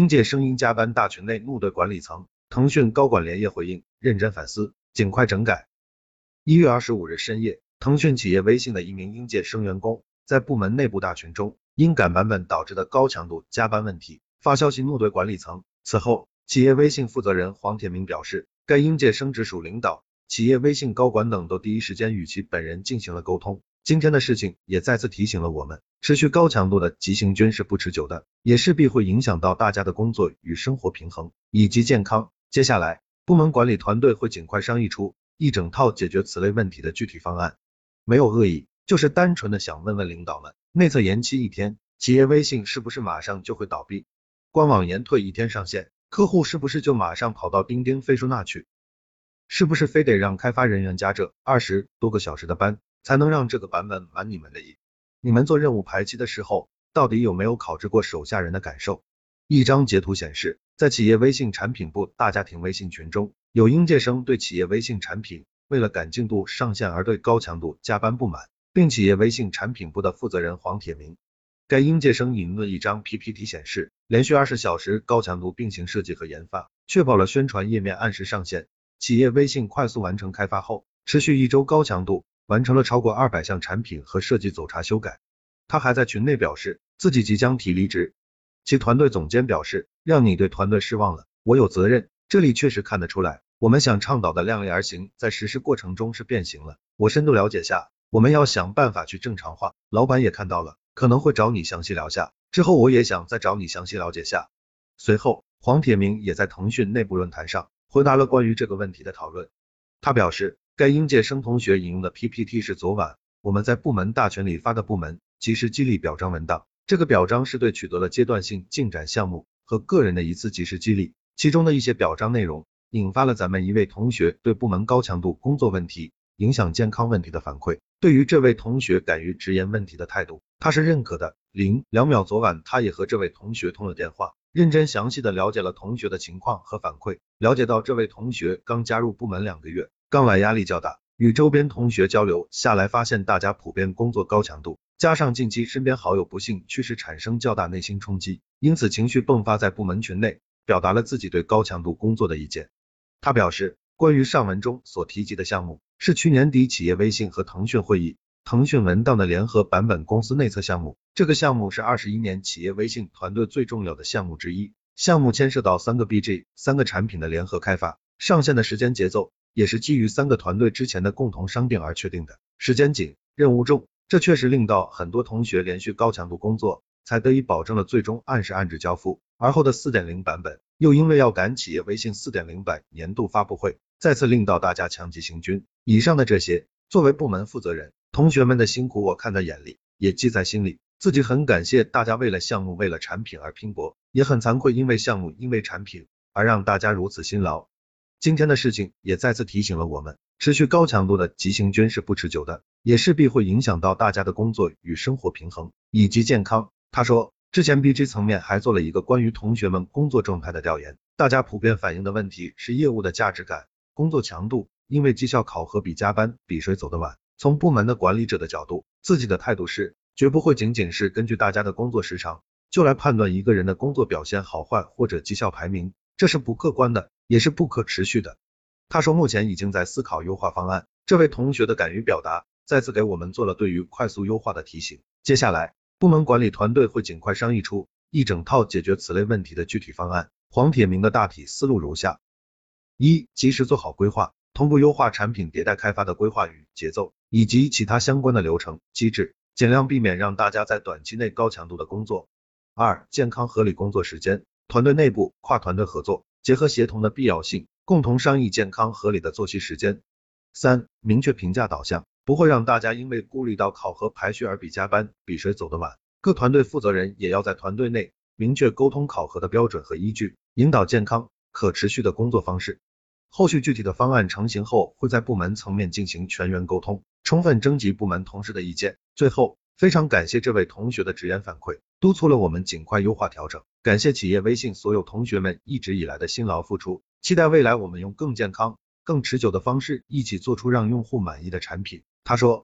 应届生因加班大群内怒怼管理层，腾讯高管连夜回应，认真反思，尽快整改。一月二十五日深夜，腾讯企业微信的一名应届生员工在部门内部大群中，因赶版本导致的高强度加班问题发消息怒怼管理层。此后，企业微信负责人黄铁明表示，该应届生直属领导、企业微信高管等都第一时间与其本人进行了沟通。今天的事情也再次提醒了我们，持续高强度的急行军是不持久的，也势必会影响到大家的工作与生活平衡以及健康。接下来，部门管理团队会尽快商议出。一整套解决此类问题的具体方案，没有恶意，就是单纯的想问问领导们，内测延期一天，企业微信是不是马上就会倒闭？官网延退一天上线，客户是不是就马上跑到钉钉、飞书那去？是不是非得让开发人员加这二十多个小时的班，才能让这个版本满你们的意？你们做任务排期的时候，到底有没有考虑过手下人的感受？一张截图显示，在企业微信产品部大家庭微信群中。有应届生对企业微信产品为了赶进度上线而对高强度加班不满，并企业微信产品部的负责人黄铁明。该应届生引论一张 PPT 显示，连续二十小时高强度并行设计和研发，确保了宣传页面按时上线。企业微信快速完成开发后，持续一周高强度完成了超过二百项产品和设计走查修改。他还在群内表示自己即将提离职。其团队总监表示，让你对团队失望了，我有责任。这里确实看得出来，我们想倡导的量力而行，在实施过程中是变形了。我深度了解下，我们要想办法去正常化。老板也看到了，可能会找你详细聊下。之后我也想再找你详细了解下。随后，黄铁明也在腾讯内部论坛上回答了关于这个问题的讨论。他表示，该应届生同学引用的 PPT 是昨晚我们在部门大群里发的部门及时激励表彰文档。这个表彰是对取得了阶段性进展项目和个人的一次及时激励。其中的一些表彰内容，引发了咱们一位同学对部门高强度工作问题影响健康问题的反馈。对于这位同学敢于直言问题的态度，他是认可的。零两秒，昨晚他也和这位同学通了电话，认真详细的了解了同学的情况和反馈。了解到这位同学刚加入部门两个月，刚来压力较大，与周边同学交流下来，发现大家普遍工作高强度，加上近期身边好友不幸去世，产生较大内心冲击，因此情绪迸发在部门群内。表达了自己对高强度工作的意见。他表示，关于上文中所提及的项目，是去年底企业微信和腾讯会议、腾讯文档的联合版本公司内测项目。这个项目是二十一年企业微信团队最重要的项目之一。项目牵涉到三个 BG、三个产品的联合开发，上线的时间节奏也是基于三个团队之前的共同商定而确定的。时间紧，任务重，这确实令到很多同学连续高强度工作，才得以保证了最终按时按质交付。而后的四点零版本，又因为要赶企业微信四点零版年度发布会，再次令到大家强急行军。以上的这些，作为部门负责人，同学们的辛苦我看在眼里，也记在心里。自己很感谢大家为了项目、为了产品而拼搏，也很惭愧因为项目、因为产品而让大家如此辛劳。今天的事情也再次提醒了我们，持续高强度的急行军是不持久的，也势必会影响到大家的工作与生活平衡以及健康。他说。之前 BG 层面还做了一个关于同学们工作状态的调研，大家普遍反映的问题是业务的价值感、工作强度，因为绩效考核比加班比谁走得晚。从部门的管理者的角度，自己的态度是绝不会仅仅是根据大家的工作时长就来判断一个人的工作表现好坏或者绩效排名，这是不客观的，也是不可持续的。他说目前已经在思考优化方案，这位同学的敢于表达，再次给我们做了对于快速优化的提醒。接下来。部门管理团队会尽快商议出一整套解决此类问题的具体方案。黄铁明的大体思路如下：一、及时做好规划，同步优化产品迭代开发的规划与节奏，以及其他相关的流程机制，尽量避免让大家在短期内高强度的工作。二、健康合理工作时间，团队内部跨团队合作，结合协同的必要性，共同商议健康合理的作息时间。三、明确评价导向。不会让大家因为顾虑到考核排序而比加班，比谁走得晚。各团队负责人也要在团队内明确沟通考核的标准和依据，引导健康可持续的工作方式。后续具体的方案成型后，会在部门层面进行全员沟通，充分征集部门同事的意见。最后，非常感谢这位同学的直言反馈，督促了我们尽快优化调整。感谢企业微信所有同学们一直以来的辛劳付出，期待未来我们用更健康、更持久的方式，一起做出让用户满意的产品。他说。